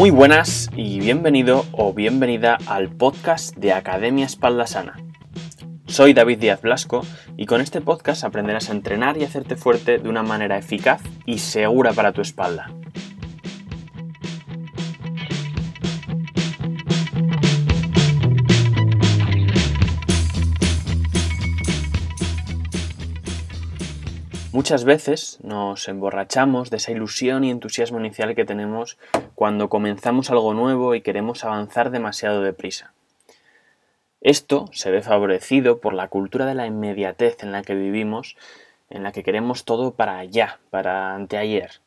Muy buenas y bienvenido o bienvenida al podcast de Academia Espalda Sana. Soy David Díaz Blasco y con este podcast aprenderás a entrenar y hacerte fuerte de una manera eficaz y segura para tu espalda. Muchas veces nos emborrachamos de esa ilusión y entusiasmo inicial que tenemos cuando comenzamos algo nuevo y queremos avanzar demasiado deprisa. Esto se ve favorecido por la cultura de la inmediatez en la que vivimos, en la que queremos todo para allá, para anteayer.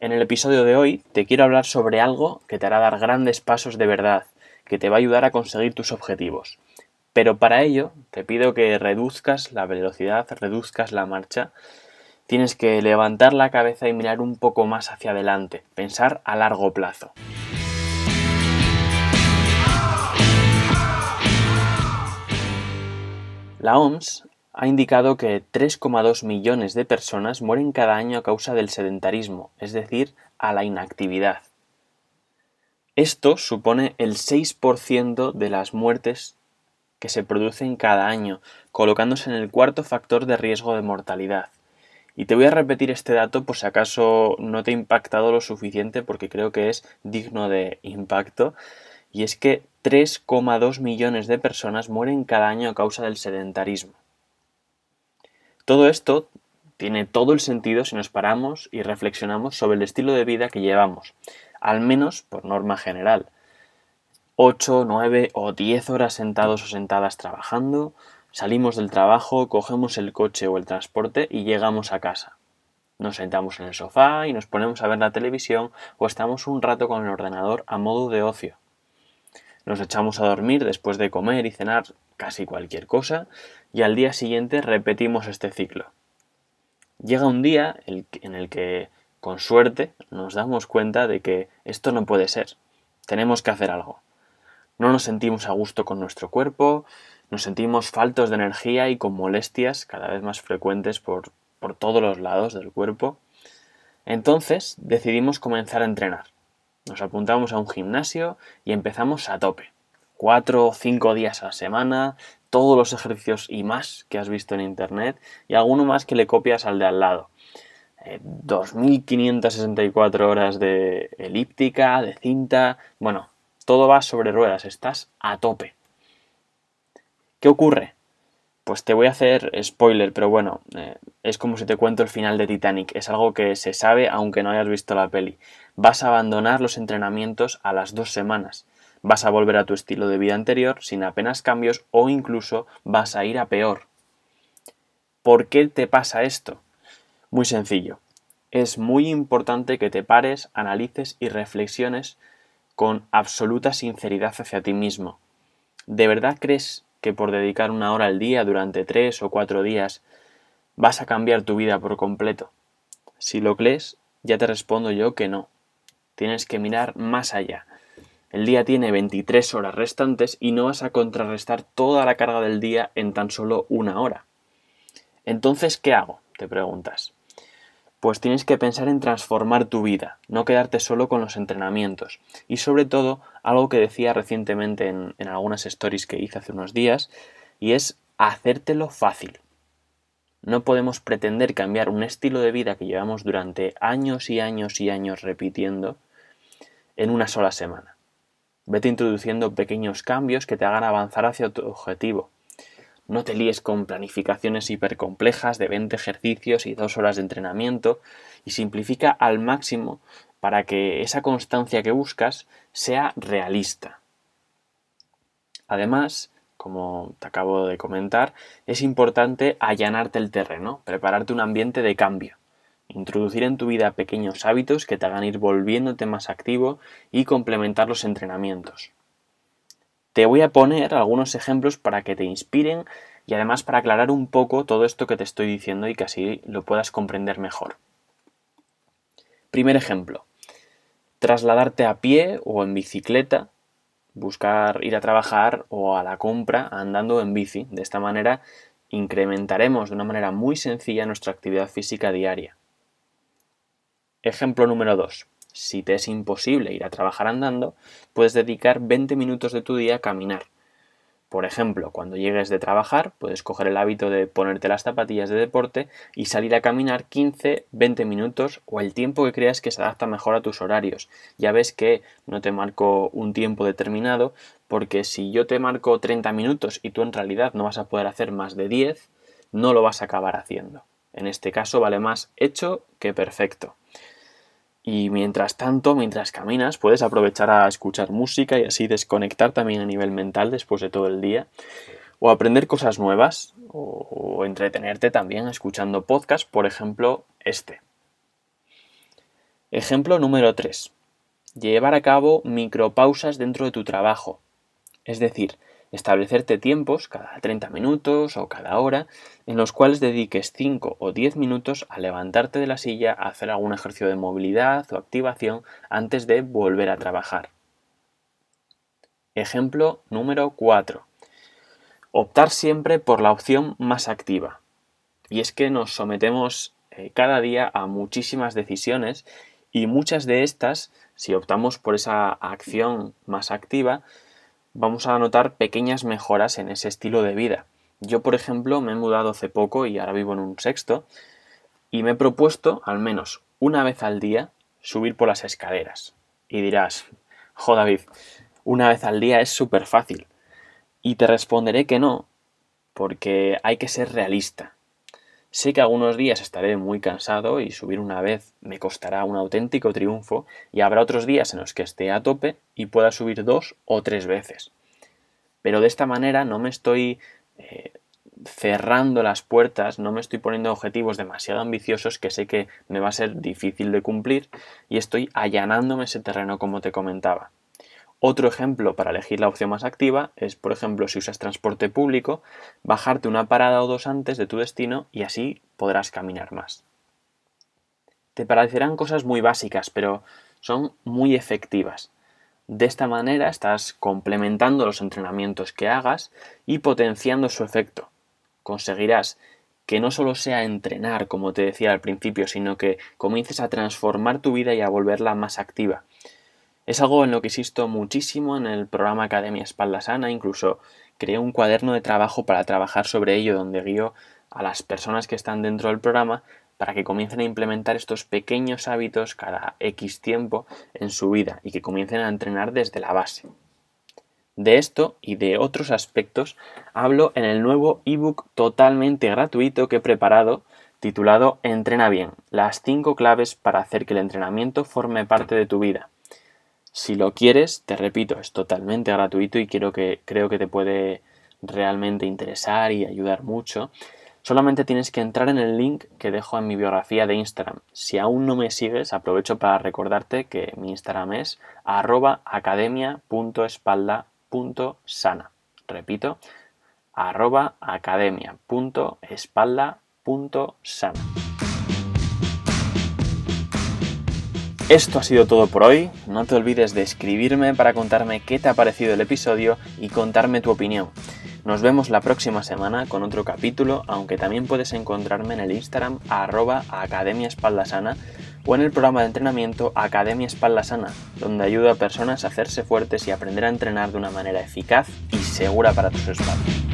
En el episodio de hoy te quiero hablar sobre algo que te hará dar grandes pasos de verdad, que te va a ayudar a conseguir tus objetivos. Pero para ello te pido que reduzcas la velocidad, reduzcas la marcha. Tienes que levantar la cabeza y mirar un poco más hacia adelante, pensar a largo plazo. La OMS ha indicado que 3,2 millones de personas mueren cada año a causa del sedentarismo, es decir, a la inactividad. Esto supone el 6% de las muertes que se producen cada año, colocándose en el cuarto factor de riesgo de mortalidad. Y te voy a repetir este dato por si acaso no te ha impactado lo suficiente porque creo que es digno de impacto. Y es que 3,2 millones de personas mueren cada año a causa del sedentarismo. Todo esto tiene todo el sentido si nos paramos y reflexionamos sobre el estilo de vida que llevamos, al menos por norma general. 8, 9 o 10 horas sentados o sentadas trabajando, salimos del trabajo, cogemos el coche o el transporte y llegamos a casa. Nos sentamos en el sofá y nos ponemos a ver la televisión o estamos un rato con el ordenador a modo de ocio. Nos echamos a dormir después de comer y cenar casi cualquier cosa y al día siguiente repetimos este ciclo. Llega un día en el que, con suerte, nos damos cuenta de que esto no puede ser. Tenemos que hacer algo. No nos sentimos a gusto con nuestro cuerpo, nos sentimos faltos de energía y con molestias cada vez más frecuentes por, por todos los lados del cuerpo. Entonces decidimos comenzar a entrenar. Nos apuntamos a un gimnasio y empezamos a tope. Cuatro o cinco días a la semana, todos los ejercicios y más que has visto en internet y alguno más que le copias al de al lado. 2.564 eh, horas de elíptica, de cinta, bueno, todo va sobre ruedas, estás a tope. ¿Qué ocurre? Pues te voy a hacer spoiler, pero bueno, eh, es como si te cuento el final de Titanic, es algo que se sabe aunque no hayas visto la peli. Vas a abandonar los entrenamientos a las dos semanas, vas a volver a tu estilo de vida anterior sin apenas cambios o incluso vas a ir a peor. ¿Por qué te pasa esto? Muy sencillo. Es muy importante que te pares, analices y reflexiones con absoluta sinceridad hacia ti mismo. ¿De verdad crees que por dedicar una hora al día durante tres o cuatro días vas a cambiar tu vida por completo? Si lo crees, ya te respondo yo que no. Tienes que mirar más allá. El día tiene 23 horas restantes y no vas a contrarrestar toda la carga del día en tan solo una hora. Entonces, ¿qué hago? Te preguntas pues tienes que pensar en transformar tu vida, no quedarte solo con los entrenamientos. Y sobre todo, algo que decía recientemente en, algunas stories que hice hace unos días, y es hacértelo fácil. No podemos pretender cambiar un estilo de vida que llevamos durante años y años y años repitiendo en una sola semana. Vete introduciendo pequeños cambios que te hagan avanzar hacia tu objetivo. No te líes con planificaciones hipercomplejas de 20 ejercicios y 2 horas de entrenamiento y simplifica al máximo para que esa constancia que buscas sea realista. Además, como te acabo de comentar, es importante allanarte el terreno, prepararte un ambiente de cambio, introducir en tu vida pequeños hábitos que te hagan ir volviéndote más activo y complementar los entrenamientos. Te voy a poner algunos ejemplos para que te inspiren y además para aclarar un poco todo esto que te estoy diciendo y que así lo puedas comprender mejor. Primer ejemplo. Trasladarte a pie o en bicicleta, buscar ir a trabajar o a la compra andando en bici. De esta manera incrementaremos de una manera muy sencilla nuestra actividad física diaria. Ejemplo número 2. Si te es imposible ir a trabajar andando, puedes dedicar 20 minutos de tu día a caminar. Por ejemplo, cuando llegues de trabajar, puedes coger el hábito de ponerte las zapatillas de deporte y salir a caminar 15-20 minutos o el tiempo que creas que se adapta mejor a tus horarios. Ya ves que no te marco un tiempo determinado, porque si yo te marco 30 minutos y tú en realidad no vas a poder hacer más de 10, no lo vas a acabar haciendo. En este caso vale más hecho que perfecto. Y mientras tanto, mientras caminas, puedes aprovechar a escuchar música y así desconectar también a nivel mental después de todo el día. O aprender cosas nuevas o, entretenerte también escuchando podcasts, por ejemplo, este. Ejemplo número 3. Llevar a cabo micropausas dentro de tu trabajo. Es decir, establecerte tiempos cada 30 minutos o cada hora en los cuales dediques 5 o 10 minutos a levantarte de la silla, a hacer algún ejercicio de movilidad o activación antes de volver a trabajar. Ejemplo número 4. Optar siempre por la opción más activa. Y es que nos sometemos eh, cada día a muchísimas decisiones y muchas de estas, si optamos por esa acción más activa, vamos a notar pequeñas mejoras en ese estilo de vida. Yo, por ejemplo, me he mudado hace poco y ahora vivo en un sexto y me he propuesto al menos una vez al día subir por las escaleras. Y dirás, jo David, una vez al día es súper fácil. Y te responderé que no, porque hay que ser realista. Sé que algunos días estaré muy cansado y subir una vez me costará un auténtico triunfo y habrá otros días en los que esté a tope y pueda subir dos o tres veces. Pero de esta manera no me estoy eh, cerrando las puertas, no me estoy poniendo objetivos demasiado ambiciosos que sé que me va a ser difícil de cumplir y estoy allanándome ese terreno como te comentaba. Otro ejemplo para elegir la opción más activa es, por ejemplo, si usas transporte público, bajarte una parada o dos antes de tu destino y así podrás caminar más. Te parecerán cosas muy básicas, pero son muy efectivas. De esta manera estás complementando los entrenamientos que hagas y potenciando su efecto. Conseguirás que no solo sea entrenar, como te decía al principio, sino que comiences a transformar tu vida y a volverla más activa. Es algo en lo que insisto muchísimo en el programa Academia Espalda Sana, incluso creé un cuaderno de trabajo para trabajar sobre ello donde guío a las personas que están dentro del programa para que comiencen a implementar estos pequeños hábitos cada X tiempo en su vida y que comiencen a entrenar desde la base. De esto y de otros aspectos hablo en el nuevo ebook totalmente gratuito que he preparado titulado Entrena bien, las 5 claves para hacer que el entrenamiento forme parte de tu vida. Si lo quieres, te repito, es totalmente gratuito y que, creo que te puede realmente interesar y ayudar mucho. Solamente tienes que entrar en el link que dejo en mi biografía de Instagram. Si aún no me sigues, aprovecho para recordarte que mi Instagram es arroba academia.espalda.sana. Repito, arroba academia.espalda.sana. Esto ha sido todo por hoy. No te olvides de escribirme para contarme qué te ha parecido el episodio y contarme tu opinión. Nos vemos la próxima semana con otro capítulo, aunque también puedes encontrarme en el Instagram arroba Academia Espalda Sana o en el programa de entrenamiento Academia Espalda Sana, donde ayudo a personas a hacerse fuertes y aprender a entrenar de una manera eficaz y segura para tus espaldas.